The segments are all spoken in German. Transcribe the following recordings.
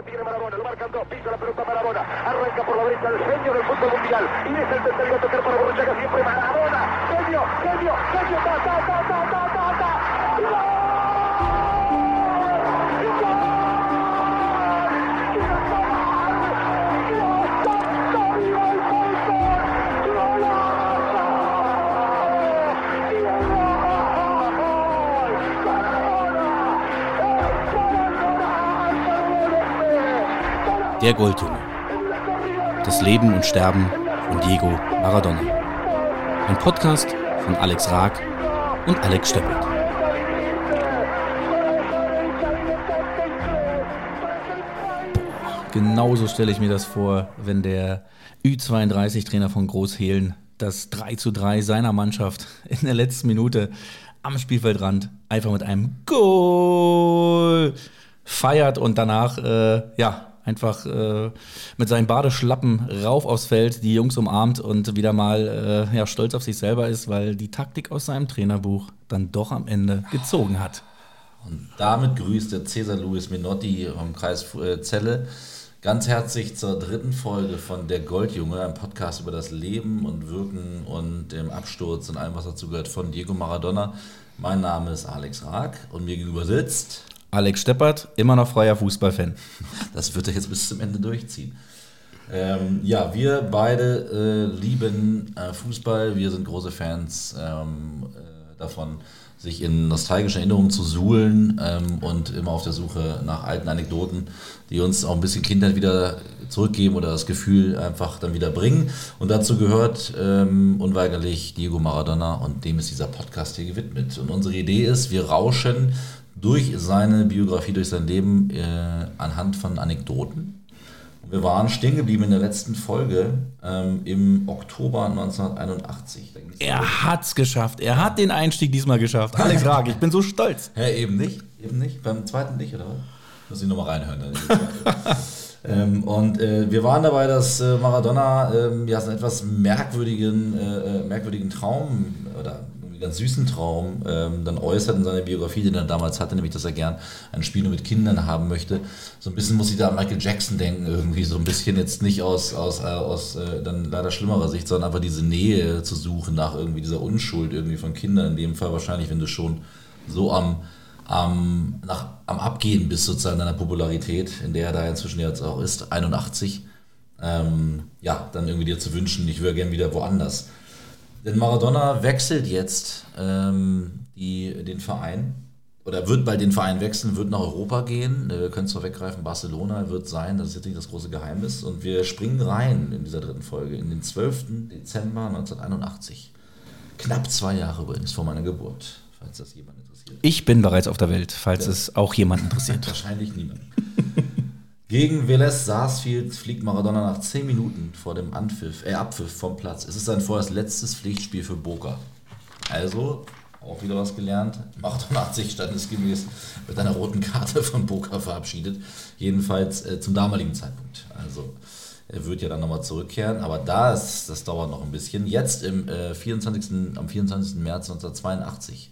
la tiene Marabona, lo marcan dos, pisa la pelota Marabona, arranca por la derecha el genio del fútbol mundial, y es el tercero a tocar para Borruchaga siempre Marabona, genio, genio, genio, ta, ta, ta, Der Goldjunge. Das Leben und Sterben von Diego Maradona. Ein Podcast von Alex Raag und Alex Steppelt. Genauso stelle ich mir das vor, wenn der Ü32-Trainer von Großhehlen das 3 zu 3 seiner Mannschaft in der letzten Minute am Spielfeldrand einfach mit einem Goal feiert und danach, äh, ja, einfach äh, mit seinen Badeschlappen rauf aufs Feld, die Jungs umarmt und wieder mal äh, ja, stolz auf sich selber ist, weil die Taktik aus seinem Trainerbuch dann doch am Ende gezogen hat. Und damit grüßt der Cesar Luis Minotti vom Kreis äh, Celle ganz herzlich zur dritten Folge von Der Goldjunge, einem Podcast über das Leben und Wirken und dem Absturz und allem, was dazu gehört, von Diego Maradona. Mein Name ist Alex Raag und mir gegenüber sitzt Alex Steppert, immer noch freier Fußballfan. Das wird er jetzt bis zum Ende durchziehen. Ähm, ja, wir beide äh, lieben äh, Fußball. Wir sind große Fans ähm, äh, davon, sich in nostalgische Erinnerungen zu suhlen ähm, und immer auf der Suche nach alten Anekdoten, die uns auch ein bisschen Kindheit wieder zurückgeben oder das Gefühl einfach dann wieder bringen. Und dazu gehört ähm, unweigerlich Diego Maradona und dem ist dieser Podcast hier gewidmet. Und unsere Idee ist, wir rauschen durch seine Biografie, durch sein Leben äh, anhand von Anekdoten. Wir waren stehen geblieben in der letzten Folge ähm, im Oktober 1981. Er hat's geschafft. Er hat den Einstieg diesmal geschafft. Alex Rag, ich bin so stolz. Ja, eben nicht. Eben nicht. Beim zweiten nicht, oder was? Muss ich nochmal reinhören. ähm, und äh, wir waren dabei, dass äh, Maradona ähm, ja, so einen etwas merkwürdigen, äh, äh merkwürdigen Traum oder ganz süßen Traum ähm, dann äußert in seiner Biografie, den er damals hatte, nämlich dass er gern ein Spiel nur mit Kindern haben möchte. So ein bisschen muss ich da an Michael Jackson denken, irgendwie so ein bisschen jetzt nicht aus, aus, äh, aus äh, dann leider schlimmerer Sicht, sondern einfach diese Nähe zu suchen nach irgendwie dieser Unschuld irgendwie von Kindern. In dem Fall wahrscheinlich, wenn du schon so am, am, nach, am Abgehen bist sozusagen deiner Popularität, in der er da inzwischen jetzt auch ist, 81. Ähm, ja, dann irgendwie dir zu wünschen, ich wäre gern wieder woanders. Denn Maradona wechselt jetzt ähm, die, den Verein oder wird bald den Verein wechseln, wird nach Europa gehen. Wir können es vorweggreifen, Barcelona wird sein, das ist jetzt nicht das große Geheimnis. Und wir springen rein in dieser dritten Folge, in den 12. Dezember 1981. Knapp zwei Jahre übrigens vor meiner Geburt, falls das jemand interessiert. Ich bin bereits auf der Welt, falls ja. es auch jemand interessiert. Wahrscheinlich niemand. Gegen Velez Sarsfield fliegt Maradona nach 10 Minuten vor dem Anpfiff, äh, Abpfiff vom Platz. Es ist sein vorerst letztes Pflichtspiel für Boca. Also, auch wieder was gelernt. 88 standesgemäß mit einer roten Karte von Boca verabschiedet. Jedenfalls äh, zum damaligen Zeitpunkt. Also, er wird ja dann nochmal zurückkehren, aber da ist, das dauert noch ein bisschen. Jetzt im, äh, 24., am 24. März 1982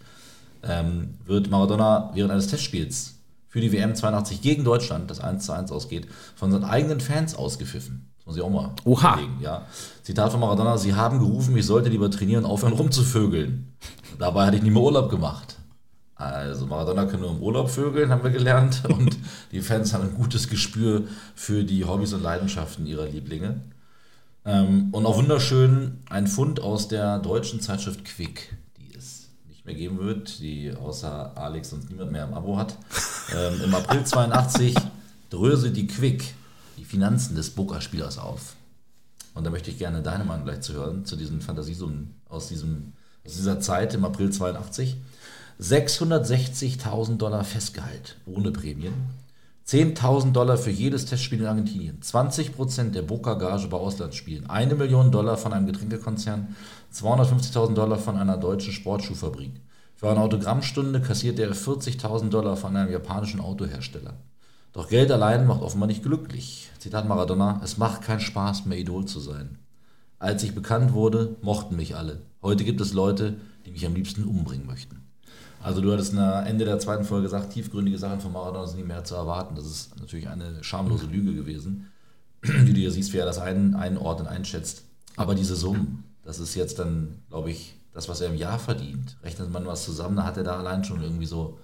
ähm, wird Maradona während eines Testspiels für die WM 82 gegen Deutschland, das 1 zu 1 ausgeht, von seinen eigenen Fans ausgepfiffen. Das muss ich auch mal Oha. Überlegen, ja. Zitat von Maradona, sie haben gerufen, ich sollte lieber trainieren, aufhören rumzuvögeln. Dabei hatte ich nie mehr Urlaub gemacht. Also Maradona kann nur im Urlaub vögeln, haben wir gelernt. Und die Fans haben ein gutes Gespür für die Hobbys und Leidenschaften ihrer Lieblinge. Ähm, und auch wunderschön ein Fund aus der deutschen Zeitschrift Quick mehr geben wird, die außer Alex und niemand mehr im Abo hat. Ähm, Im April 82 dröselt die Quick die Finanzen des Boca-Spielers auf. Und da möchte ich gerne deine Meinung gleich zu hören, zu diesen Fantasiesummen aus, diesem, aus dieser Zeit im April 82. 660.000 Dollar Festgehalt ohne Prämien. 10.000 Dollar für jedes Testspiel in Argentinien. 20% der Boca-Gage bei Auslandsspielen. Eine Million Dollar von einem Getränkekonzern 250.000 Dollar von einer deutschen Sportschuhfabrik. Für eine Autogrammstunde kassierte er 40.000 Dollar von einem japanischen Autohersteller. Doch Geld allein macht offenbar nicht glücklich. Zitat Maradona, es macht keinen Spaß mehr Idol zu sein. Als ich bekannt wurde, mochten mich alle. Heute gibt es Leute, die mich am liebsten umbringen möchten. Also du hattest am Ende der zweiten Folge gesagt, tiefgründige Sachen von Maradona sind nicht mehr zu erwarten. Das ist natürlich eine schamlose Lüge gewesen, die du ja siehst, wie er das ein, einordnet, einschätzt. Aber diese Summen, das ist jetzt dann, glaube ich, das, was er im Jahr verdient. Rechnet man was zusammen, da hat er da allein schon irgendwie so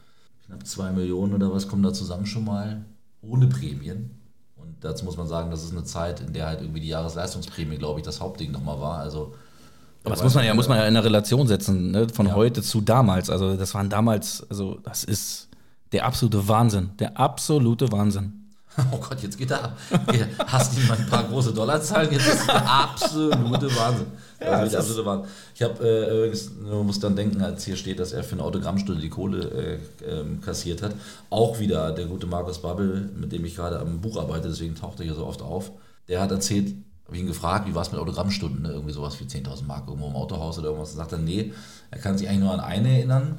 knapp zwei Millionen oder was kommen da zusammen schon mal ohne Prämien. Und dazu muss man sagen, das ist eine Zeit, in der halt irgendwie die Jahresleistungsprämie, glaube ich, das Hauptding nochmal war. Also aber das muss man ja, muss man ja in einer Relation setzen, ne? von Ja. heute zu damals. Also das waren damals, also das ist der absolute Wahnsinn. Der absolute Wahnsinn. Oh Gott, jetzt geht er ab. Hast du mal ein paar große Dollarzahlen? Jetzt ist der absolute Wahnsinn. Das Ja, der ist- absolute Wahnsinn. Ich habe äh, übrigens, man muss dann denken, als hier steht, dass er für eine Autogrammstunde die Kohle äh, ähm, kassiert hat. Auch wieder der gute Markus Babbel, mit dem ich gerade am Buch arbeite, deswegen taucht er hier so oft auf. Der hat erzählt, habe ich ihn gefragt, wie war es mit Autogrammstunden, ne? irgendwie sowas wie 10.000 Mark irgendwo im Autohaus oder irgendwas. Da sagt er, nee, er kann sich eigentlich nur an eine erinnern.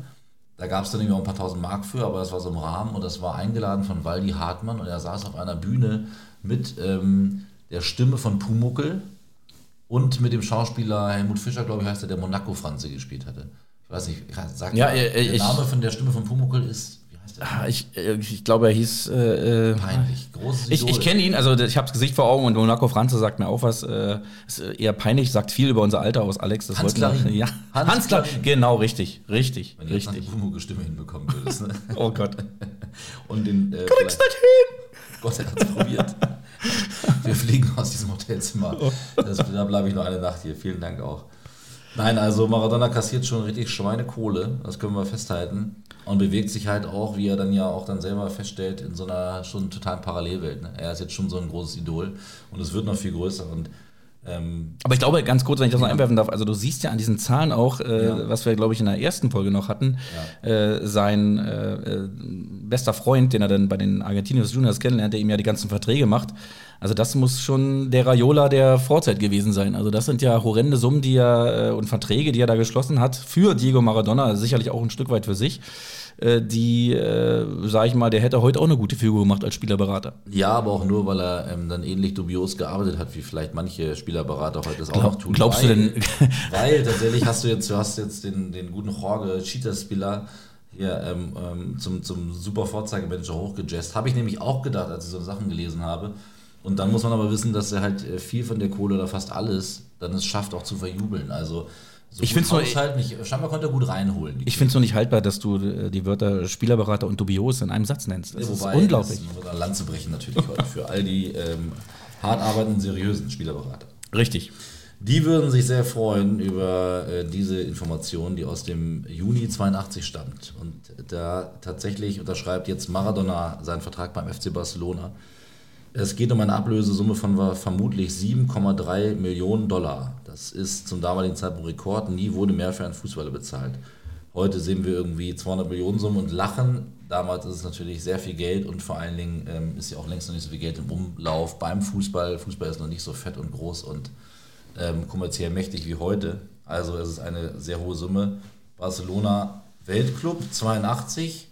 Da gab es dann irgendwie auch ein paar tausend Mark für, aber das war so im Rahmen und das war eingeladen von Waldi Hartmann und er saß auf einer Bühne mit ähm, der Stimme von Pumuckel und mit dem Schauspieler Helmut Fischer, glaube ich, heißt er, der Monaco-Franze gespielt hatte. Ich weiß nicht, sagt Ja, mal, äh, der ich- Name von der Stimme von Pumuckel ist, wie heißt der? Ah, Ich, äh, ich glaube, er hieß. Äh, äh, Peinlich, großes ich ich kenne ihn, also ich habe das Gesicht vor Augen und Monaco Franze sagt mir auch was. Äh, ist äh, eher peinlich, sagt viel über unser Alter aus, Alex. Das Hans Klarin. Ja, Hans Hans, Klarin. Klarin. Genau, richtig, richtig, Wenn du richtig. eine Pumuckel-Stimme hinbekommen würdest. Ne? Oh Gott. Und den, äh, Kriegst nicht hin! Gott, er hat es probiert. Wir fliegen aus diesem Hotelzimmer. Das, da bleibe ich noch eine Nacht hier. Vielen Dank auch. Nein, also Maradona kassiert schon richtig Schweinekohle, das können wir festhalten. Und bewegt sich halt auch, wie er dann ja auch dann selber feststellt, in so einer schon totalen Parallelwelt. Ne? Er ist jetzt schon so ein großes Idol und es wird noch viel größer. Und ähm, Aber ich glaube, ganz kurz, wenn ich das noch Ja. einwerfen darf, also du siehst ja an diesen Zahlen auch, äh, Ja. was wir, glaube ich, in der ersten Folge noch hatten, äh, sein äh, äh, bester Freund, den er dann bei den Argentinius Juniors kennenlernt, der ihm ja die ganzen Verträge macht. Also das muss schon der Raiola der Vorzeit gewesen sein. Also das sind ja horrende Summen, die er äh, und Verträge, die er da geschlossen hat für Diego Maradona, also sicherlich auch ein Stück weit für sich. Äh, die, äh, sag ich mal, der hätte heute auch eine gute Figur gemacht als Spielerberater. ja, aber auch nur, weil er ähm, dann ähnlich dubios gearbeitet hat, wie vielleicht manche Spielerberater heute es auch noch tun. glaubst du weil, denn- weil tatsächlich hast du jetzt, du hast jetzt den, den guten Jorge Cheetah-Spieler hier ähm, ähm, zum, zum super Vorzeigemanager hochgejazzt. Habe ich nämlich auch gedacht, als ich so Sachen gelesen habe. Und dann muss man aber wissen, dass er halt äh, viel von der Kohle oder fast alles dann es schafft, auch zu verjubeln. Also so Ich find's nur- Haushalt nicht. Scheinbar konnte er gut reinholen. Ich finde es nur nicht haltbar, dass du äh, die Wörter Spielerberater und dubios in einem Satz nennst. Das Ja, ist wobei, unglaublich. Das ein Land zu brechen natürlich heute für all die ähm, hart arbeitenden, seriösen Spielerberater. Richtig. Die würden sich sehr freuen über äh, diese Information, die aus dem Juni 82 stammt. Und da tatsächlich unterschreibt jetzt Maradona seinen Vertrag beim FC Barcelona. Es geht um eine Ablösesumme von vermutlich 7,3 Millionen Dollar. Das ist zum damaligen Zeitpunkt Rekord. Nie wurde mehr für einen Fußballer bezahlt. Heute sehen wir irgendwie 200 Millionen Summen und lachen. Damals ist es natürlich sehr viel Geld und vor allen Dingen ähm, ist ja auch längst noch nicht so viel Geld im Umlauf beim Fußball. Fußball ist noch nicht so fett und groß und ähm, kommerziell mächtig wie heute. Also es ist eine sehr hohe Summe. Barcelona Weltclub 82.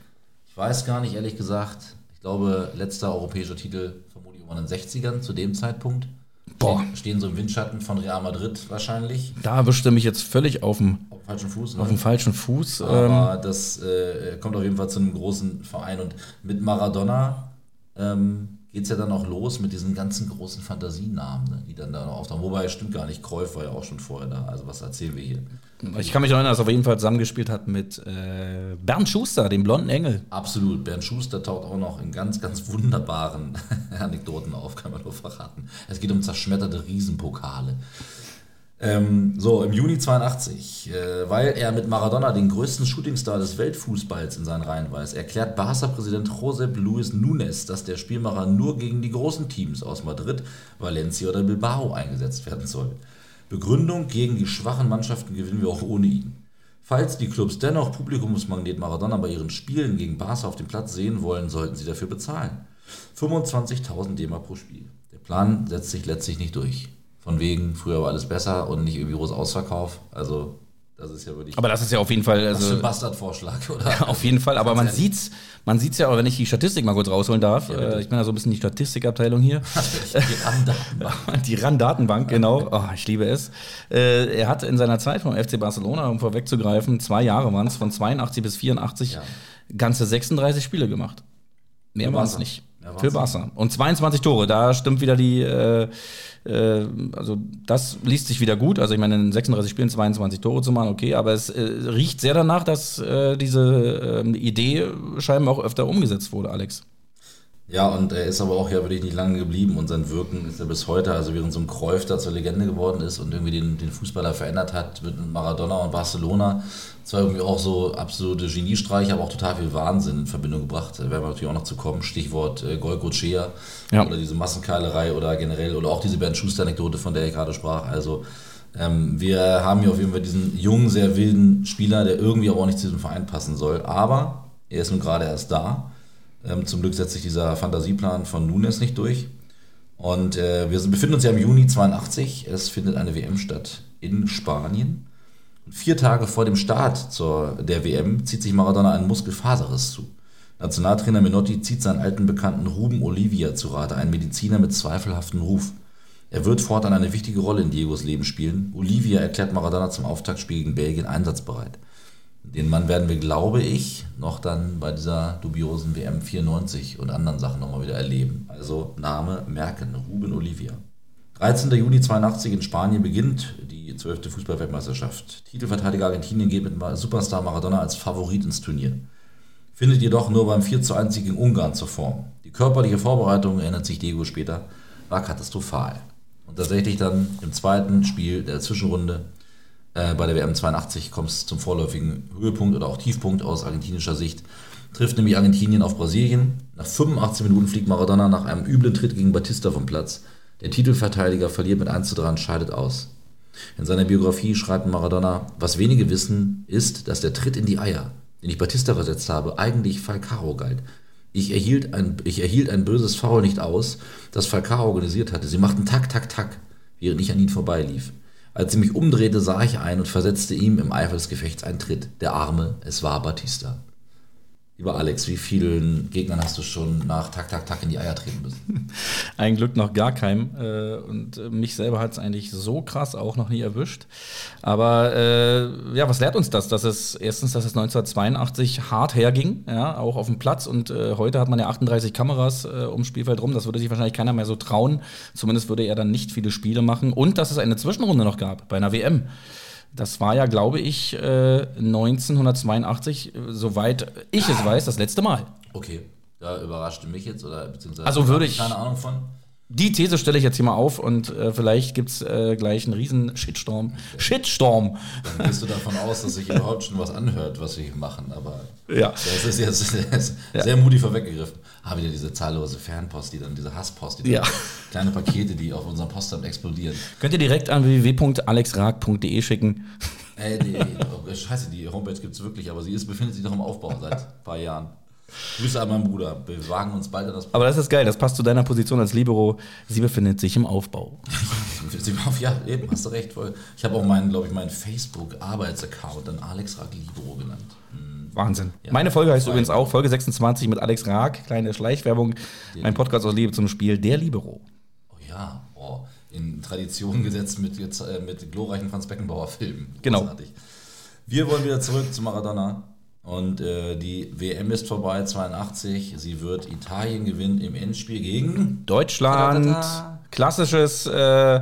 Ich weiß gar nicht, ehrlich gesagt. Ich glaube, letzter europäischer Titel vermutlich in den 60ern zu dem Zeitpunkt. Boah. Stehen, so im Windschatten von Real Madrid wahrscheinlich. Da bestimme ich jetzt völlig auf dem, falschen Fuß. Ne? auf dem falschen Fuß. Ähm, Aber das äh, kommt auf jeden Fall zu einem großen Verein. Und mit Maradona ähm, geht es ja dann auch los mit diesen ganzen großen Fantasienamen, ne, die dann da noch auftauchen. Wobei, stimmt gar nicht, Kreuf war ja auch schon vorher da. Also was erzählen wir hier? Ich kann mich erinnern, dass er auf jeden Fall zusammengespielt hat mit äh, Bernd Schuster, dem blonden Engel. Absolut. Bernd Schuster taucht auch noch in ganz, ganz wunderbaren Anekdoten auf, kann man nur verraten. Es geht um zerschmetterte Riesenpokale. Ähm, so, im Juni 82, äh, weil er mit Maradona den größten Shootingstar des Weltfußballs in seinen Reihen weiß, erklärt Barca-Präsident Josep Luis Nunes, dass der Spielmacher nur gegen die großen Teams aus Madrid, Valencia oder Bilbao eingesetzt werden soll. Begründung, gegen die schwachen Mannschaften gewinnen wir auch ohne ihn. Falls die Clubs dennoch Publikumsmagnet Maradona bei ihren Spielen gegen Barca auf dem Platz sehen wollen, sollten sie dafür bezahlen. 25.000 DM pro Spiel. Der Plan setzt sich letztlich nicht durch. Von wegen, früher war alles besser und nicht irgendwie groß Ausverkauf. Also Das ist ja wirklich. Aber das ist ja auf jeden Fall. was für Also, ein Bastardvorschlag, oder? auf jeden Fall, aber man sieht's, man sieht's ja, auch, wenn ich die Statistik mal kurz rausholen darf. bitte. äh, ich bin ja so ein bisschen die Statistikabteilung hier. Die Rahmendatenbank. Die RAN-Datenbank, genau. Oh, ich liebe es. Äh, er hat in seiner Zeit vom FC Barcelona, um vorwegzugreifen, zwei Jahre waren es, von 82 bis 84, Ja. ganze 36 Spiele gemacht. Mehr waren es nicht. Ja, Für Wahnsinn. Barca. Und 22 Tore, da stimmt wieder die, äh, äh, also das liest sich wieder gut. Also ich meine, in 36 Spielen 22 Tore zu machen, okay, aber es äh, riecht sehr danach, dass äh, diese ähm, Idee scheinbar auch öfter umgesetzt wurde, Alex. Ja, und er ist aber auch ja wirklich nicht lange geblieben und sein Wirken ist ja bis heute, also während so ein Cruyff da zur Legende geworden ist und irgendwie den, den Fußballer verändert hat mit Maradona und Barcelona, zwar irgendwie auch so absolute Geniestreiche, aber auch total viel Wahnsinn in Verbindung gebracht. Da werden wir natürlich auch noch zu kommen. Stichwort äh, Golgochea Ja. oder diese Massenkeilerei oder generell oder auch diese Bernd Schuster-Anekdote, von der ich gerade sprach. Also ähm, wir haben hier auf jeden Fall diesen jungen, sehr wilden Spieler, der irgendwie aber auch nicht zu diesem Verein passen soll. Aber er ist nun gerade erst da. Ähm, zum Glück setzt sich dieser Fantasieplan von Nunes nicht durch. Und äh, wir befinden uns ja im Juni 82. Es findet eine WM statt in Spanien. Vier Tage vor dem Start zur, der WM zieht sich Maradona einen Muskelfaserriss zu. Nationaltrainer Menotti zieht seinen alten Bekannten Ruben Olivia zu Rate, einen Mediziner mit zweifelhaftem Ruf. Er wird fortan eine wichtige Rolle in Diegos Leben spielen. Olivia erklärt Maradona zum Auftaktspiel gegen Belgien einsatzbereit. Den Mann werden wir, glaube ich, noch dann bei dieser dubiosen WM 94 und anderen Sachen nochmal wieder erleben. Also Name merken, Ruben Olivia. 13. Juni 82 in Spanien beginnt die 12. Fußballweltmeisterschaft. Titelverteidiger Argentinien geht mit Superstar Maradona als Favorit ins Turnier. Findet jedoch nur beim 4 zu 1 Sieg gegen Ungarn zur Form. Die körperliche Vorbereitung, erinnert sich Diego später, war katastrophal. Und tatsächlich dann im zweiten Spiel der Zwischenrunde äh, bei der WM 82 kommt es zum vorläufigen Höhepunkt oder auch Tiefpunkt aus argentinischer Sicht. Trifft nämlich Argentinien auf Brasilien. Nach 85 Minuten fliegt Maradona nach einem üblen Tritt gegen Batista vom Platz. Der Titelverteidiger verliert mit 1 zu 3 und scheidet aus. In seiner Biografie schreibt Maradona, was wenige wissen, ist, dass der Tritt in die Eier, den ich Batista versetzt habe, eigentlich Falcao galt. Ich erhielt, ein, ich erhielt ein böses Foul nicht aus, das Falcao organisiert hatte. Sie machten Tak, Tak, Tak, während ich an ihn vorbeilief. Als ich mich umdrehte, sah ich ein und versetzte ihm im Eifer des Gefechts einen Tritt. Der Arme, es war Batista. Lieber Alex, wie vielen Gegnern hast du schon nach Tak, Tak, Tak in die Eier treten müssen? Ein Glück noch gar keinem. Äh, und äh, mich selber hat es eigentlich so krass auch noch nie erwischt. Aber äh, ja, was lehrt uns das? Dass es erstens, dass es 1982 hart herging, ja, auch auf dem Platz. Und äh, heute hat man ja 38 Kameras äh, ums Spielfeld rum. Das würde sich wahrscheinlich keiner mehr so trauen. Zumindest würde er dann nicht viele Spiele machen. Und dass es eine Zwischenrunde noch gab bei einer WM. Das war ja, glaube ich, äh, 1982, äh, soweit ich es weiß, das letzte Mal. Okay, da überraschte mich jetzt oder beziehungsweise Also würde ich- keine Ahnung von. Die These stelle ich jetzt hier mal auf und äh, vielleicht gibt es äh, gleich einen riesen Shitstorm. Shitstorm! Dann gehst du davon aus, dass sich überhaupt schon was anhört, was wir hier machen, aber Ja. das ist jetzt das ist sehr mutig vorweggegriffen. Ah, wieder diese zahllose Fanpost, die dann, diese Hasspost, die Ja. dann, kleine Pakete, die auf unserem Postamt explodieren. Könnt ihr direkt an www.alexrag.de schicken. Ey, die, oh, scheiße, die Homepage gibt es wirklich, aber sie ist, befindet sich noch im Aufbau seit ein paar Jahren. Grüße an meinen Bruder. Wir wagen uns bald an das Aber das ist geil, das passt zu deiner Position als Libero. Sie befindet sich im Aufbau. Ja, eben, hast du recht. Voll. Ich habe auch meinen, glaube ich, meinen Facebook-Arbeitsaccount dann Alex Raglibro genannt. Wahnsinn. Ja. Meine Folge heißt übrigens auch Folge 26 mit Alex Raag. Kleine Schleichwerbung. Mein Podcast aus Liebe zum Spiel, der Libero. Oh ja, oh, in Tradition gesetzt mit, jetzt, äh, mit glorreichen Franz Beckenbauer-Filmen. Genau. Großartig. Wir wollen wieder zurück zu Maradona. Und äh, die WM ist vorbei, 82. Sie wird Italien gewinnen im Endspiel gegen. Deutschland, klassisches. Äh,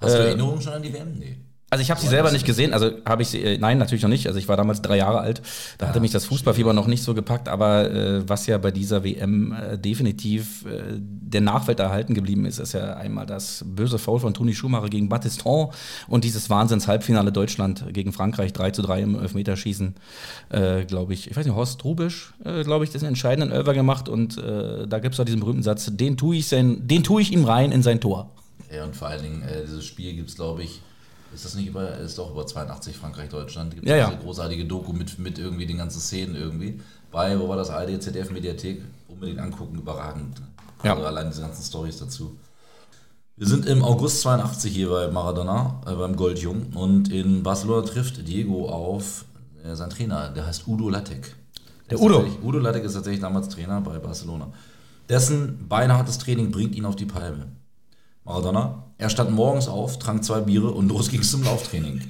Hast du äh, Erinnerungen schon an die WM? Nee. Also ich habe sie selber nicht gesehen, also habe ich sie, äh, nein, natürlich noch nicht. Also ich war damals drei Jahre alt, da hatte mich das Fußballfieber noch nicht so gepackt, aber äh, was ja bei dieser WM äh, definitiv äh, der Nachwelt erhalten geblieben ist, ist ja einmal das böse Foul von Toni Schumacher gegen Battiston und dieses Wahnsinns-Halbfinale Deutschland gegen Frankreich 3 zu 3 im Elfmeterschießen, äh, glaube ich. Ich weiß nicht, Horst Rubisch, äh, glaube ich, diesen entscheidenden Elfer gemacht und da gibt es auch diesen berühmten Satz, den tue ich, sein, den tue ich ihm rein in sein Tor. Ja, und vor allen Dingen, dieses Spiel gibt es, glaube ich, ist das nicht über, ist doch über 82 Frankreich-Deutschland. Gibt Ja, ja. diese großartige Doku mit, mit irgendwie den ganzen Szenen irgendwie. Bei, wo war das ARD, ZDF Mediathek? Unbedingt angucken, überragend. Ja. Also allein diese ganzen Stories dazu. Wir sind im August 82 hier bei Maradona, äh, beim Goldjung. Und in Barcelona trifft Diego auf äh, seinen Trainer, der heißt Udo Lattek. Der Udo. Udo Lattek ist tatsächlich damals Trainer bei Barcelona. Dessen beinhartes Training bringt ihn auf die Palme. Maradona, er stand morgens auf, trank zwei Biere und los ging es zum Lauftraining.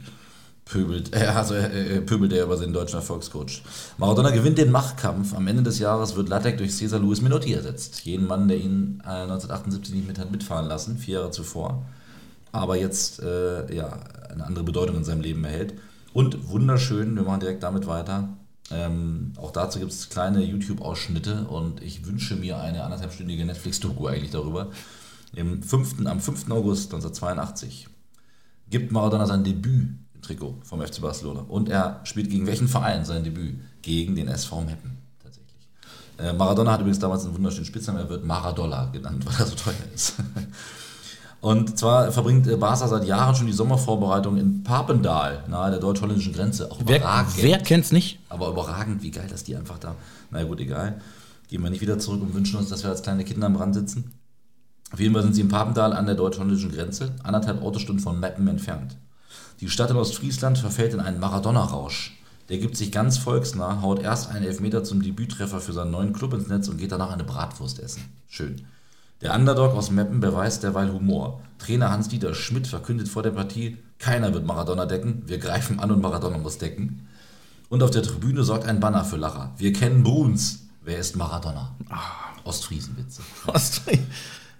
Pöbelt, äh, also äh, pöbelt er über seinen deutschen Erfolgscoach. Maradona gewinnt den Machtkampf. Am Ende des Jahres wird Lattek durch Cesar Luis Menotti ersetzt. Jeden Mann, der ihn äh, 1978 nicht mit hat mitfahren lassen, vier Jahre zuvor. Aber jetzt äh, ja, eine andere Bedeutung in seinem Leben erhält. Und wunderschön, wir machen direkt damit weiter. Ähm, auch dazu gibt es kleine YouTube-Ausschnitte und ich wünsche mir eine anderthalbstündige Netflix-Doku eigentlich darüber. Im 5., am 5. August 1982 gibt Maradona sein Debüt im Trikot vom FC Barcelona. Und er spielt gegen welchen Verein sein Debüt? Gegen den SV Meppen tatsächlich. Äh, Maradona hat übrigens damals einen wunderschönen Spitznamen, er wird Maradollar genannt, weil er so teuer ist. Und zwar verbringt äh, Barca seit Jahren schon die Sommervorbereitung in Papendal, nahe der deutsch-holländischen Grenze. Auch Wer, überragend. wer kennt's nicht? Aber überragend, wie geil, dass die einfach da. Na gut, egal. Gehen wir nicht wieder zurück und wünschen uns, dass wir als kleine Kinder am Rand sitzen. Auf jeden Fall sind sie in Papendal an der deutsch-holländischen Grenze, anderthalb Autostunden von Meppen entfernt. Die Stadt in Ostfriesland verfällt in einen Maradona-Rausch. Der gibt sich ganz volksnah, haut erst einen Elfmeter zum Debüttreffer für seinen neuen Club ins Netz und geht danach eine Bratwurst essen. Schön. Der Underdog aus Meppen beweist derweil Humor. Trainer Hans-Dieter Schmidt verkündet vor der Partie, keiner wird Maradona decken, wir greifen an und Maradona muss decken. Und auf der Tribüne sorgt ein Banner für Lacher. Wir kennen Bruns. Wer ist Maradona? Ostfriesenwitze.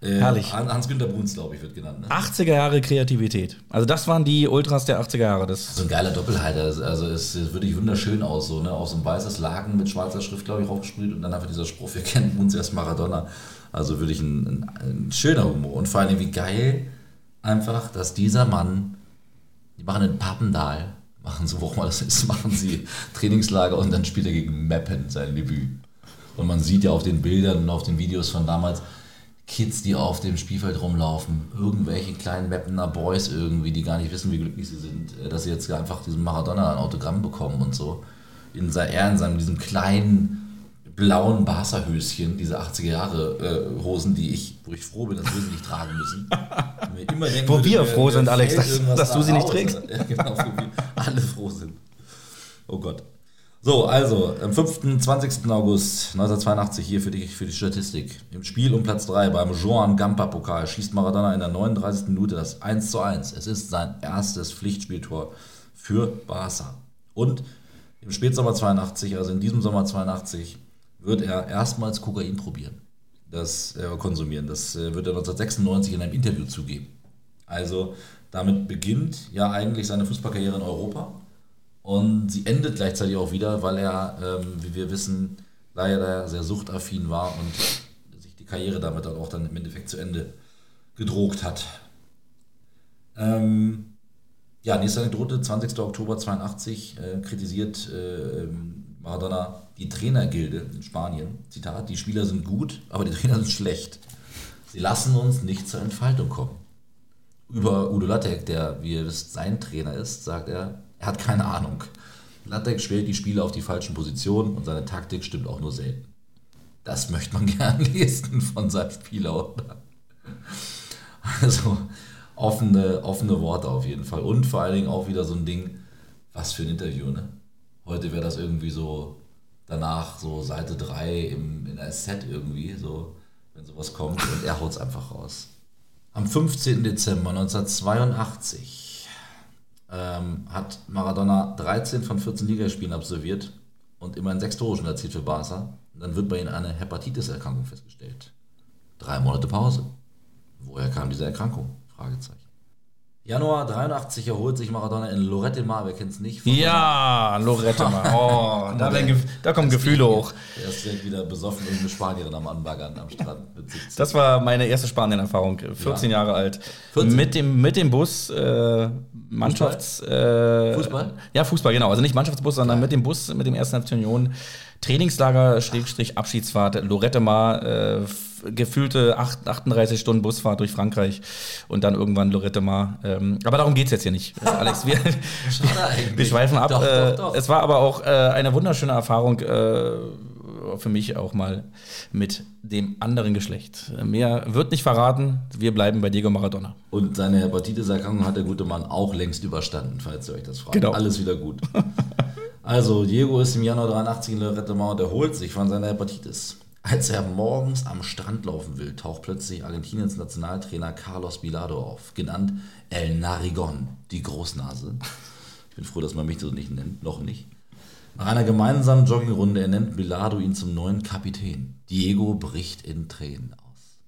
Äh, Herrlich. Hans-Günter Bruns, glaube ich, wird genannt. Ne? 80er Jahre Kreativität. Also das waren die Ultras der 80er Jahre. Das So ein geiler Doppelhalter. Also es sieht wirklich wunderschön aus. So, ne? Auch so ein weißes Laken mit schwarzer Schrift, glaube ich, raufgesprüht. Und dann einfach dieser Spruch, wir kennen uns erst Maradona. Also wirklich ein, ein, ein schöner Humor. Und vor allem wie geil einfach, dass dieser Mann, die machen in Papendal, machen so, wo auch immer das ist, machen sie Trainingslager und dann spielt er gegen Meppen sein Debüt. Und man sieht ja auf den Bildern und auf den Videos von damals, Kids, die auf dem Spielfeld rumlaufen, irgendwelche kleinen Mappener Boys irgendwie, die gar nicht wissen, wie glücklich sie sind, äh, dass sie jetzt einfach diesen Maradona ein Autogramm bekommen und so. In er in seinem, diesem kleinen blauen Barca-Höschen, diese 80er Jahre äh, Hosen, die ich, wo ich froh bin, dass wir sie nicht tragen müssen. Mir immer denken Wo wir froh sind, Alex, dass- dass du sie nicht trägst. Genau, wo wir alle froh sind. Oh Gott. So, also am 5. 20. August 1982 hier für die, für die Statistik. Im Spiel um Platz 3 beim Joan Gamper Pokal schießt Maradona in der 39. Minute das 1 zu 1. Es ist sein erstes Pflichtspieltor für Barca. Und im Spätsommer 82, also in diesem Sommer 82, wird er erstmals Kokain probieren. Das äh, konsumieren. Das äh, wird er 1996 in einem Interview zugeben. Also damit beginnt ja eigentlich seine Fußballkarriere in Europa. Und sie endet gleichzeitig auch wieder, weil er, ähm, wie wir wissen, leider sehr suchtaffin war und sich die Karriere damit dann auch dann im Endeffekt zu Ende gedroht hat. Ähm, ja, nächste Anekdote, 20. Oktober 82 äh, kritisiert äh, Maradona die Trainergilde in Spanien. Zitat, die Spieler sind gut, aber die Trainer sind schlecht. Sie lassen uns nicht zur Entfaltung kommen. Über Udo Lattek, der, wie ihr wisst, sein Trainer ist, sagt er, er hat keine Ahnung. Lattek stellt die Spieler auf die falschen Positionen und seine Taktik stimmt auch nur selten. Das möchte man gern lesen von seinem Spieler, oder? Also offene, offene Worte auf jeden Fall. Und vor allen Dingen auch wieder so ein Ding, was für ein Interview, ne? Heute wäre das irgendwie so danach so Seite 3 im, in der Set irgendwie, so, wenn sowas kommt und er haut es einfach raus. Am 15. Dezember 1982 ähm, hat Maradona 13 von 14 Ligaspielen absolviert und immerhin sechs Tore schon erzielt für Barca. Und dann wird bei ihm eine Hepatitis-Erkrankung festgestellt. Drei Monate Pause. Woher kam diese Erkrankung? Fragezeichen. Januar 83 erholt sich Maradona in Lorette Mar, wer kennt es nicht? ja, Lorette mal. Oh, da, da kommen Gefühle hoch. Er ist direkt wieder besoffen und eine Spanierin am Anbaggern am Strand mit 17. Das war meine erste Spanien-Erfahrung. 14 Ja. Jahre alt. 14? Mit dem, mit dem Bus, äh, Mannschafts. Äh, Fußball? Ja, Fußball, genau. Also nicht Mannschaftsbus, sondern mit dem Bus, mit dem 1. FC Union. Trainingslager, Schrägstrich, Abschiedsfahrt, Lorette Mar, äh, gefühlte acht- 38 Stunden Busfahrt durch Frankreich und dann irgendwann Lorette Mar. Ähm, aber darum geht's jetzt hier nicht, äh, Alex. Wir, wir schweifen ab. Doch, äh, doch, doch. Es war aber auch äh, eine wunderschöne Erfahrung. Äh, für mich auch mal mit dem anderen Geschlecht. Mehr wird nicht verraten. Wir bleiben bei Diego Maradona. Und seine Hepatitis-Erkrankung hat der gute Mann auch längst überstanden, falls ihr euch das fragt. Genau. Alles wieder gut. Also, Diego ist im Januar 83 in Lorette Mar und erholt sich von seiner Hepatitis. Als er morgens am Strand laufen will, taucht plötzlich Argentiniens Nationaltrainer Carlos Bilardo auf, genannt El Narigon, die Großnase. Ich bin froh, dass man mich so nicht nennt, noch nicht. Nach einer gemeinsamen Joggingrunde ernennt Bilardo ihn zum neuen Kapitän. Diego bricht in Tränen aus.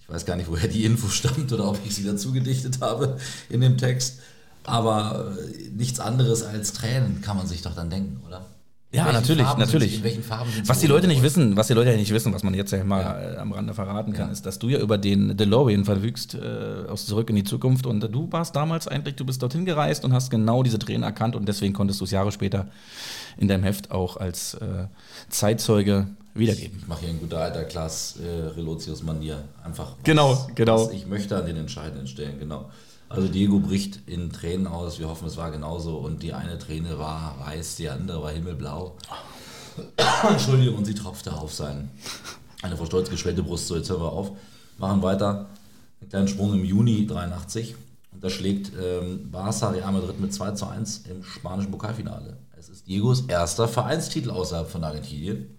Ich weiß gar nicht, woher die Info stammt oder ob ich sie dazu gedichtet habe in dem Text. Aber äh, nichts anderes als Tränen kann man sich doch dann denken, oder? Ja, natürlich, Farben natürlich. in welchen Farben sind Was die Leute nicht wissen, was die Leute ja nicht wissen, was man jetzt ja mal äh, am Rande verraten kann, Ja. ist, dass du ja über den DeLorean verfügst äh, aus Zurück in die Zukunft und du warst damals eigentlich, du bist dorthin gereist und hast genau diese Tränen erkannt und deswegen konntest du es Jahre später in deinem Heft auch als äh, Zeitzeuge wiedergeben. Ich mache hier ein guter alter Klaas äh, Relotius Manier. Einfach. was- Genau, genau. Was ich möchte an den entscheidenden Stellen, genau. Also Diego bricht in Tränen aus. Wir hoffen, es war genauso. Und die eine Träne war weiß, die andere war himmelblau. Entschuldigung, und sie tropfte auf sein. Eine vor Stolz geschwellte Brust. So, jetzt hören wir auf. Machen weiter. Einen kleinen Sprung im Juni 83. Und da schlägt ähm, Barça Real Madrid mit 2 zu 1 im spanischen Pokalfinale. Es ist Diegos erster Vereinstitel außerhalb von Argentinien.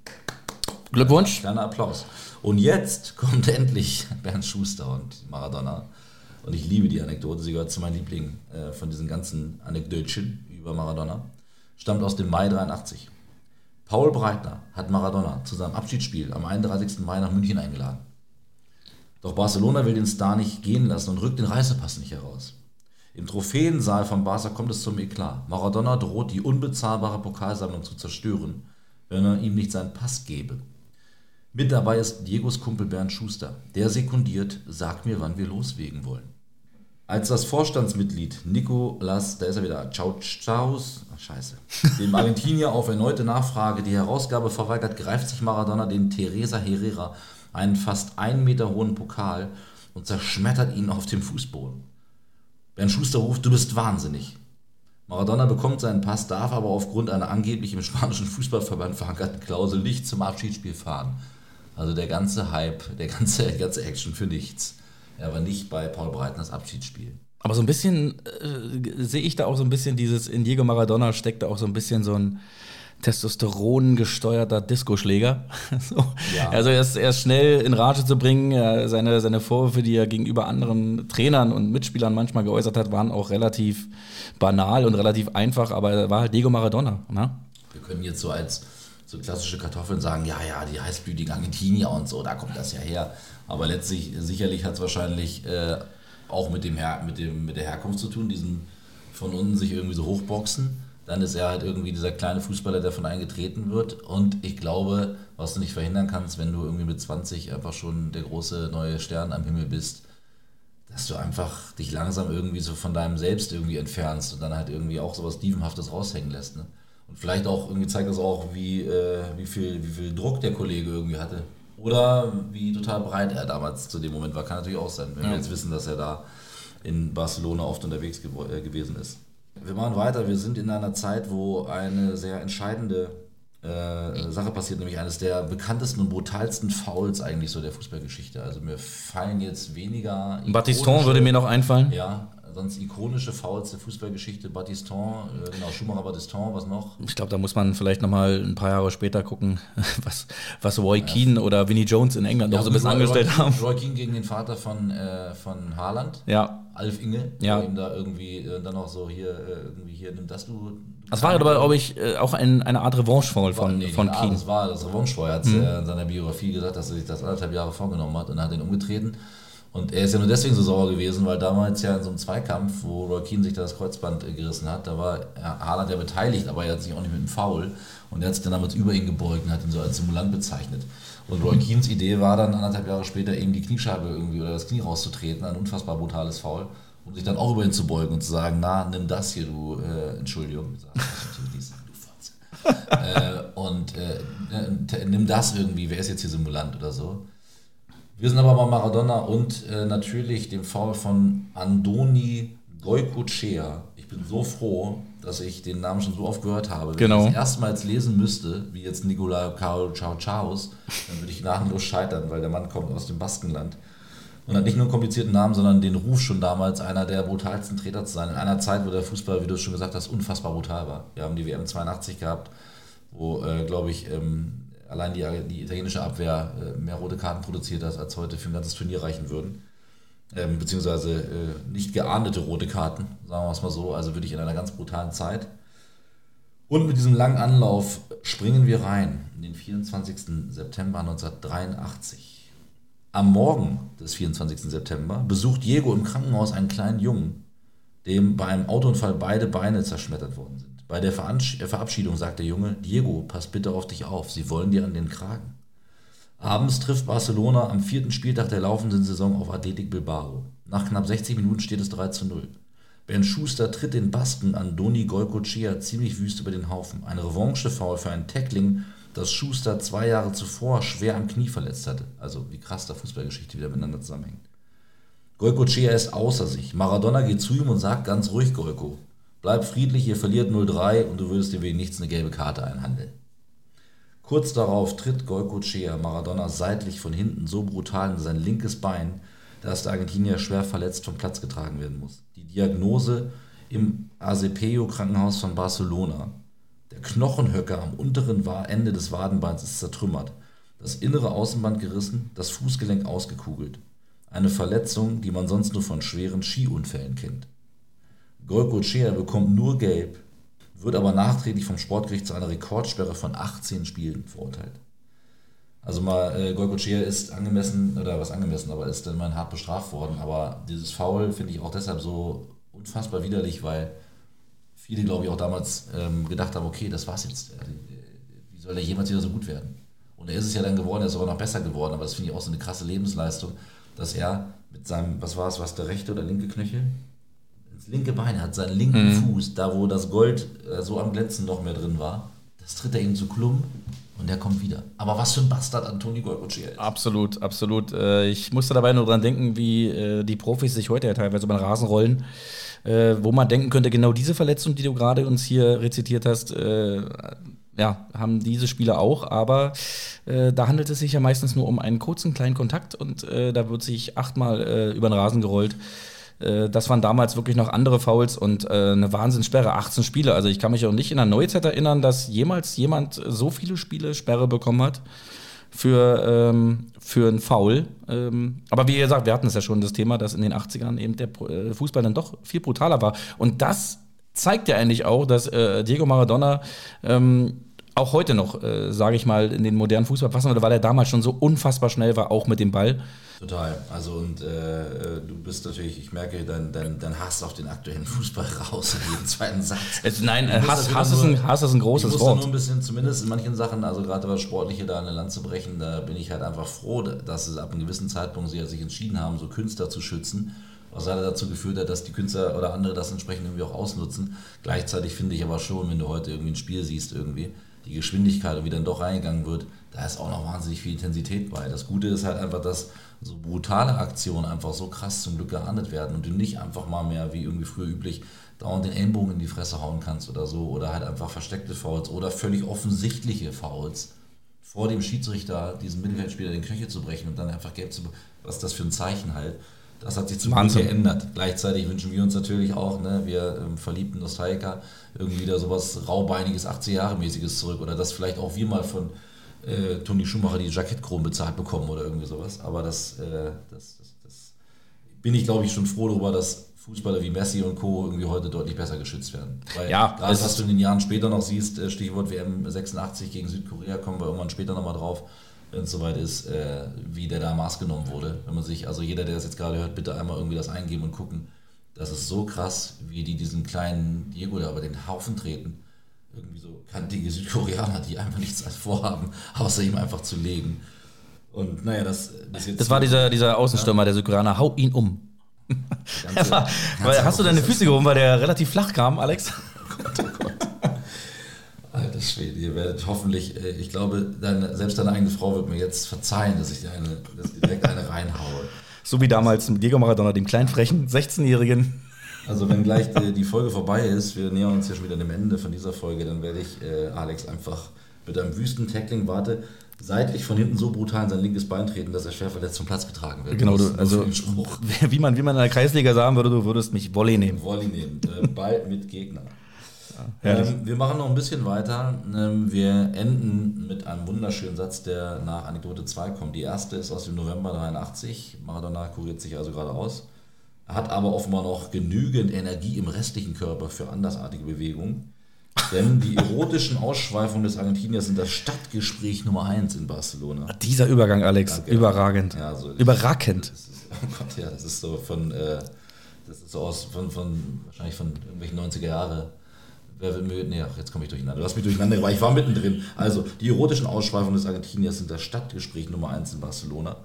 Glückwunsch. Kleiner Applaus. Und jetzt kommt endlich Bernd Schuster und Maradona. Und ich liebe die Anekdote, sie gehört zu meinen Lieblingen äh, von diesen ganzen Anekdötchen über Maradona. Stammt aus dem Mai 83. Paul Breitner hat Maradona zu seinem Abschiedsspiel am 31. Mai nach München eingeladen. Doch Barcelona will den Star nicht gehen lassen und rückt den Reisepass nicht heraus. Im Trophäensaal von Barca kommt es zum Eklat. Maradona droht, die unbezahlbare Pokalsammlung zu zerstören, wenn er ihm nicht seinen Pass gebe. Mit dabei ist Diegos Kumpel Bernd Schuster. Der sekundiert, sag mir, wann wir loswegen wollen. Als das Vorstandsmitglied Nicolas, da ist er wieder, Ciao Chaus, ach scheiße, dem Argentinier auf erneute Nachfrage die Herausgabe verweigert, greift sich Maradona den Teresa Herrera, einen fast einen Meter hohen Pokal, und zerschmettert ihn auf dem Fußboden. Bernd Schuster ruft, du bist wahnsinnig. Maradona bekommt seinen Pass, darf aber aufgrund einer angeblich im spanischen Fußballverband verankerten Klausel nicht zum Abschiedsspiel fahren. Also der ganze Hype, der ganze, ganze Action für nichts. Er war nicht bei Paul Breitners Abschiedsspiel. Aber so ein bisschen äh, sehe ich da auch so ein bisschen dieses, in Diego Maradona steckt da auch so ein bisschen so ein Testosteron gesteuerter Discoschläger. so. Ja. Also er ist, er ist schnell in Rage zu bringen. Seine, seine Vorwürfe, die er gegenüber anderen Trainern und Mitspielern manchmal geäußert hat, waren auch relativ banal und relativ einfach, aber er war halt Diego Maradona. Ne? Wir können jetzt so als so klassische Kartoffeln sagen, ja, ja, die heißblütigen Argentinier und so, da kommt das ja her. Aber letztlich, sicherlich hat es wahrscheinlich äh, auch mit, dem Her mit, dem, mit der Herkunft zu tun, diesen von unten sich irgendwie so hochboxen. Dann ist er halt irgendwie dieser kleine Fußballer, der von eingetreten wird. Und ich glaube, was du nicht verhindern kannst, wenn du irgendwie mit 20 einfach schon der große neue Stern am Himmel bist, dass du einfach dich langsam irgendwie so von deinem Selbst irgendwie entfernst und dann halt irgendwie auch sowas Dievenhaftes raushängen lässt. Ne? Und vielleicht auch irgendwie zeigt das auch, wie, äh, wie, viel, wie viel Druck der Kollege irgendwie hatte. Oder wie total breit er damals zu dem Moment war. Kann natürlich auch sein, wenn wir jetzt wissen, dass er da in Barcelona oft unterwegs gewo- äh, gewesen ist. Wir machen weiter. Wir sind in einer Zeit, wo eine sehr entscheidende äh, Sache passiert, nämlich eines der bekanntesten und brutalsten Fouls eigentlich so der Fußballgeschichte. Also mir fallen jetzt weniger. Battiston ikonische- würde mir noch einfallen. Ja, sonst ikonische Fouls der Fußballgeschichte. Battiston, äh, genau, Schumacher Battiston, was noch? Ich glaube, da muss man vielleicht noch mal ein paar Jahre später gucken, was, was Roy Keane oder Vinnie Jones in England noch so ein bisschen Roy- angestellt Roy, haben. Roy Keane gegen den Vater von, äh, von Haaland. Ja, Alf Inge, Ja. der ihm da irgendwie äh, dann auch so hier, äh, irgendwie hier, nimm das du. das war aber, glaube ich, äh, auch ein, eine Art Revanche-Fall von, nee, von Keane. Mhm. Das war das Revanche Er hat äh, in seiner Biografie gesagt, dass er sich das anderthalb Jahre vorgenommen hat und hat ihn umgetreten. Und er ist ja nur deswegen so sauer gewesen, weil damals ja in so einem Zweikampf, wo Keane sich da das Kreuzband äh, gerissen hat, da war ja, Haaland ja beteiligt, aber er hat sich auch nicht mit dem Foul. Und er hat sich dann damals über ihn gebeugt und hat ihn so als Simulant bezeichnet. Und Roy Keanes Idee war dann anderthalb Jahre später eben die Kniescheibe irgendwie oder das Knie rauszutreten, ein unfassbar brutales Foul, um sich dann auch über ihn zu beugen und zu sagen, na, nimm das hier, du, äh, Entschuldigung. Äh, und äh, nimm das irgendwie, wer ist jetzt hier Simulant oder so. Wir sind aber bei Maradona und äh, natürlich dem Foul von Andoni Goicochea. Ich bin so froh, dass ich den Namen schon so oft gehört habe. Wenn Genau. ich das erstmals lesen müsste, wie jetzt Nicolau Carol Ciao Chaos, dann würde ich gnadenlos scheitern, weil der Mann kommt aus dem Baskenland. Und hat nicht nur einen komplizierten Namen, sondern den Ruf schon damals, einer der brutalsten Trainer zu sein. In einer Zeit, wo der Fußball, wie du es schon gesagt hast, unfassbar brutal war. Wir haben die WM 82 gehabt, wo, äh, glaube ich, ähm, allein die, die italienische Abwehr äh, mehr rote Karten produziert hat, als heute für ein ganzes Turnier reichen würden. Ähm, beziehungsweise äh, nicht geahndete rote Karten, sagen wir es mal so. Also wirklich in einer ganz brutalen Zeit. Und mit diesem langen Anlauf springen wir rein in den 24. September 1983. Am Morgen des 24. September besucht Diego im Krankenhaus einen kleinen Jungen, dem bei einem Autounfall beide Beine zerschmettert worden sind. Bei der äh, Verabschiedung sagt der Junge, Diego, pass bitte auf dich auf, sie wollen dir an den Kragen. Abends trifft Barcelona am vierten Spieltag der laufenden Saison auf Athletic Bilbao. Nach knapp 60 Minuten steht es 3 zu 0. Ben Schuster tritt den Basken an Doni Golcochea ziemlich wüst über den Haufen. Eine Revanche-Foul für ein Tackling, das Schuster zwei Jahre zuvor schwer am Knie verletzt hatte. Also wie krass da Fußballgeschichte wieder miteinander zusammenhängt. Golcochea ist außer sich. Maradona geht zu ihm und sagt ganz ruhig, Golco, bleib friedlich, ihr verliert 0-3 und du würdest dir wegen nichts eine gelbe Karte einhandeln. Kurz darauf tritt Golcochea Maradona seitlich von hinten so brutal in sein linkes Bein, dass der Argentinier schwer verletzt vom Platz getragen werden muss. Die Diagnose im Asepeo Krankenhaus von Barcelona. Der Knochenhöcker am unteren Ende des Wadenbeins ist zertrümmert, das innere Außenband gerissen, das Fußgelenk ausgekugelt. Eine Verletzung, die man sonst nur von schweren Skiunfällen kennt. Golcochea bekommt nur gelb, wird aber nachträglich vom Sportgericht zu einer Rekordsperre von 18 Spielen verurteilt. Also mal, äh, Golcochea ist angemessen, oder was angemessen, aber ist dann mal hart bestraft worden. Aber dieses Foul finde ich auch deshalb so unfassbar widerlich, weil viele, glaube ich, auch damals ähm, gedacht haben, okay, das war's jetzt. Äh, Wie soll er jemals wieder so gut werden? Und er ist es ja dann geworden, er ist sogar noch besser geworden, aber das finde ich auch so eine krasse Lebensleistung, dass er mit seinem, was war es, was der rechte oder linke Knöchel? Ins linke Bein, er hat seinen linken Fuß, da wo das Gold äh, so am Glänzen noch mehr drin war, das tritt er ihm zu Klum und der kommt wieder. Aber was für ein Bastard Antoni Golcochea ist. Absolut, absolut. Äh, Ich musste dabei nur dran denken, wie äh, die Profis sich heute ja teilweise über den Rasen rollen, äh, wo man denken könnte, genau diese Verletzung, die du gerade uns hier rezitiert hast, ja, haben diese Spieler auch, aber äh, da handelt es sich ja meistens nur um einen kurzen kleinen Kontakt und äh, da wird sich achtmal äh, über den Rasen gerollt. Äh, Das waren damals wirklich noch andere Fouls und äh, eine Wahnsinnssperre, 18 Spiele. Also ich kann mich auch nicht in der Neuzeit erinnern, dass jemals jemand so viele Spiele Sperre bekommen hat für, ähm, für einen Foul. Ähm, aber wie gesagt, wir hatten es ja schon, das Thema, dass in den 80ern eben der äh, Fußball dann doch viel brutaler war. Und das zeigt ja eigentlich auch, dass äh, Diego Maradona ähm, auch heute noch, äh, sage ich mal, in den modernen Fußball passen würde, weil er damals schon so unfassbar schnell war, auch mit dem Ball. Total. Also und äh, äh, du bist natürlich, ich merke, dein, dein, dein Hass auf den aktuellen Fußball raus in jedem zweiten Satz. Es, nein, Ich Hass, das Hass, ist ein, Hass ist ein Ich großes muss da nur Wort. ein bisschen, zumindest in manchen Sachen, also gerade was Sportliche da eine Land zu brechen, da bin ich halt einfach froh, dass es ab einem gewissen Zeitpunkt sie ja sich entschieden haben, so Künstler zu schützen. Was leider dazu geführt hat, dass die Künstler oder andere das entsprechend irgendwie auch ausnutzen. Gleichzeitig finde ich aber schon, wenn du heute irgendwie ein Spiel siehst, irgendwie, die Geschwindigkeit und wie dann doch reingegangen wird, da ist auch noch wahnsinnig viel Intensität bei. Das Gute ist halt einfach, dass so brutale Aktionen einfach so krass zum Glück geahndet werden und du nicht einfach mal mehr, wie irgendwie früher üblich, dauernd den Ellenbogen in die Fresse hauen kannst oder so oder halt einfach versteckte Fouls oder völlig offensichtliche Fouls vor dem Schiedsrichter diesen Mittelfeldspieler den Knöchel zu brechen und dann einfach gelb zu was das für ein Zeichen halt. Das hat sich zum Glück Wahnsinn. geändert. Gleichzeitig wünschen wir uns natürlich auch, ne, wir ähm, verliebten Nostalgiker, irgendwie wieder sowas raubeiniges 80-Jahre-mäßiges zurück oder dass vielleicht auch wir mal von äh, Toni Schumacher die Jackettkronen bezahlt bekommen oder irgendwie sowas. Aber das, äh, das, das, das bin ich, glaube ich, schon froh darüber, dass Fußballer wie Messi und Co. irgendwie heute deutlich besser geschützt werden. Weil Ja, gerade was du in den Jahren später noch siehst, äh, Stichwort WM 86 gegen Südkorea, kommen wir irgendwann später nochmal drauf, wenn es soweit ist, äh, wie der da Maß genommen wurde. Wenn man sich, also jeder, der das jetzt gerade hört, bitte einmal irgendwie das eingeben und gucken. Das ist so krass, wie die diesen kleinen Diego da über den Haufen treten. Irgendwie so kantige Südkoreaner, die einfach nichts vorhaben, außer ihm einfach zu legen. Und naja, das, das jetzt. Das war dieser, dieser Außenstürmer, der Südkoreaner, hau ihn um. ganze- war, weil, ganze hast du deine Aufriss- Füße gehoben, weil der relativ flach kam, Alex? Alter Schwede, ihr werdet hoffentlich, äh, ich glaube, deine, selbst deine eigene Frau wird mir jetzt verzeihen, dass ich dir eine, dass ich dir direkt eine reinhaue. So wie damals mit Diego Maradona, dem kleinen frechen 16-Jährigen. Also wenn gleich die, die, Folge vorbei ist, wir nähern uns ja schon wieder dem Ende von dieser Folge, dann werde ich äh, Alex einfach mit einem wüsten Tackling, warte, seitlich von hinten so brutal in sein linkes Bein treten, dass er schwer verletzt zum Platz getragen wird. Genau, du, also wie man, wie man in der Kreisliga sagen würde, du würdest mich Volley nehmen. Volley nehmen, äh, Ball mit Gegner. Ähm, wir machen noch ein bisschen weiter. Ähm, wir enden mit einem wunderschönen Satz, der nach Anekdote 2 kommt. Die erste ist aus dem November 83. Maradona kuriert sich also gerade aus. Er hat aber offenbar noch genügend Energie im restlichen Körper für andersartige Bewegungen. Denn die erotischen Ausschweifungen des Argentiniers sind das Stadtgespräch Nummer 1 in Barcelona. Dieser Übergang, Alex, Danke. überragend. Ja, also Überragend. Ist, oh Gott, ja, das ist so von, äh, das ist so aus, von, von, wahrscheinlich von irgendwelchen 90er Jahre. Wer will mir, nee, jetzt komme ich durcheinander. Du hast mich durcheinander, aber ich war mittendrin. Also, die erotischen Ausschweifungen des Argentiniers sind das Stadtgespräch Nummer 1 in Barcelona.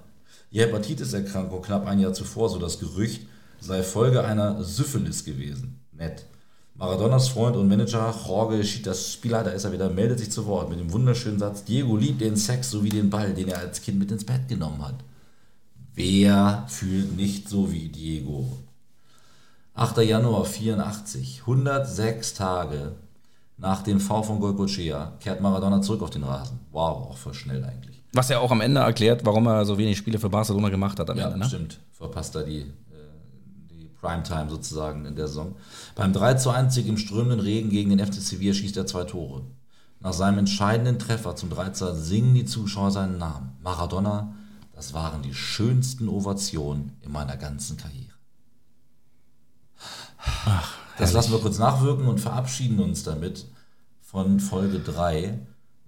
Die Hepatitis-Erkrankung knapp ein Jahr zuvor, so das Gerücht, sei Folge einer Syphilis gewesen. Nett. Maradonas Freund und Manager Jorge Chitas Spieler, da ist er wieder, meldet sich zu Wort mit dem wunderschönen Satz: Diego liebt den Sex sowie den Ball, den er als Kind mit ins Bett genommen hat. Wer fühlt nicht so wie Diego? 8. Januar 84, 106 Tage nach dem V von Golcochea, kehrt Maradona zurück auf den Rasen. Wow, auch voll schnell eigentlich. Was ja auch am Ende erklärt, warum er so wenig Spiele für Barcelona gemacht hat am ja, Ende. Ne? stimmt. Verpasst er die Primetime sozusagen in der Saison. Beim 3 zu 1 Sieg im strömenden Regen gegen den FC Sevilla schießt er zwei Tore. Nach seinem entscheidenden Treffer zum 3 zu 1 singen die Zuschauer seinen Namen. Maradona, das waren die schönsten Ovationen in meiner ganzen Karriere. Ach, das lassen wir kurz nachwirken und verabschieden uns damit von Folge 3.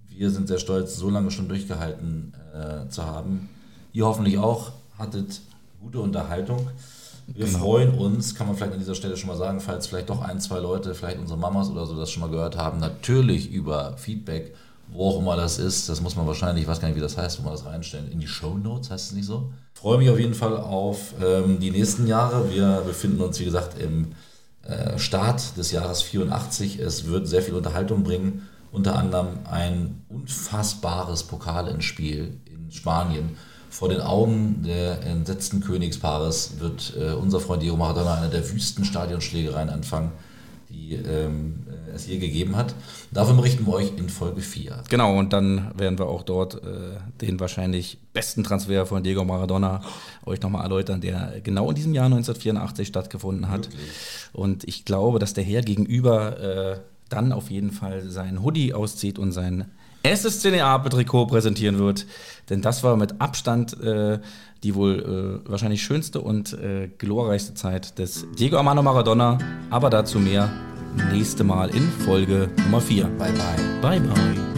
Wir sind sehr stolz, so lange schon durchgehalten äh, zu haben. Ihr hoffentlich auch hattet gute Unterhaltung. Wir genau. freuen uns, kann man vielleicht an dieser Stelle schon mal sagen, falls vielleicht doch ein, zwei Leute, vielleicht unsere Mamas oder so das schon mal gehört haben, natürlich über Feedback, wo auch immer das ist. Das muss man wahrscheinlich, ich weiß gar nicht, wie das heißt, wo man das reinstellen. In die Show Notes heißt es nicht so. Ich freue mich auf jeden Fall auf ähm, die nächsten Jahre. Wir befinden uns, wie gesagt, im äh, Start des Jahres 84. Es wird sehr viel Unterhaltung bringen. Unter anderem ein unfassbares Pokalenspiel in Spanien vor den Augen der entsetzten Königspaares wird äh, unser Freund Diego Maradona eine der wüsten Stadionschlägereien anfangen, die ähm, äh, es je gegeben hat. Davon berichten wir euch in Folge 4. Genau, und dann werden wir auch dort äh, den wahrscheinlich besten Transfer von Diego Maradona euch nochmal erläutern, der genau in diesem Jahr 1984 stattgefunden hat. Wirklich? Und ich glaube, dass der Herr gegenüber äh, dann auf jeden Fall sein Hoodie auszieht und sein erstes CNA-Trikot präsentieren wird. Denn das war mit Abstand äh, die wohl äh, wahrscheinlich schönste und äh, glorreichste Zeit des Diego Armando Maradona. Aber dazu mehr nächste Mal in Folge Nummer 4. Bye, bye. Bye, bye.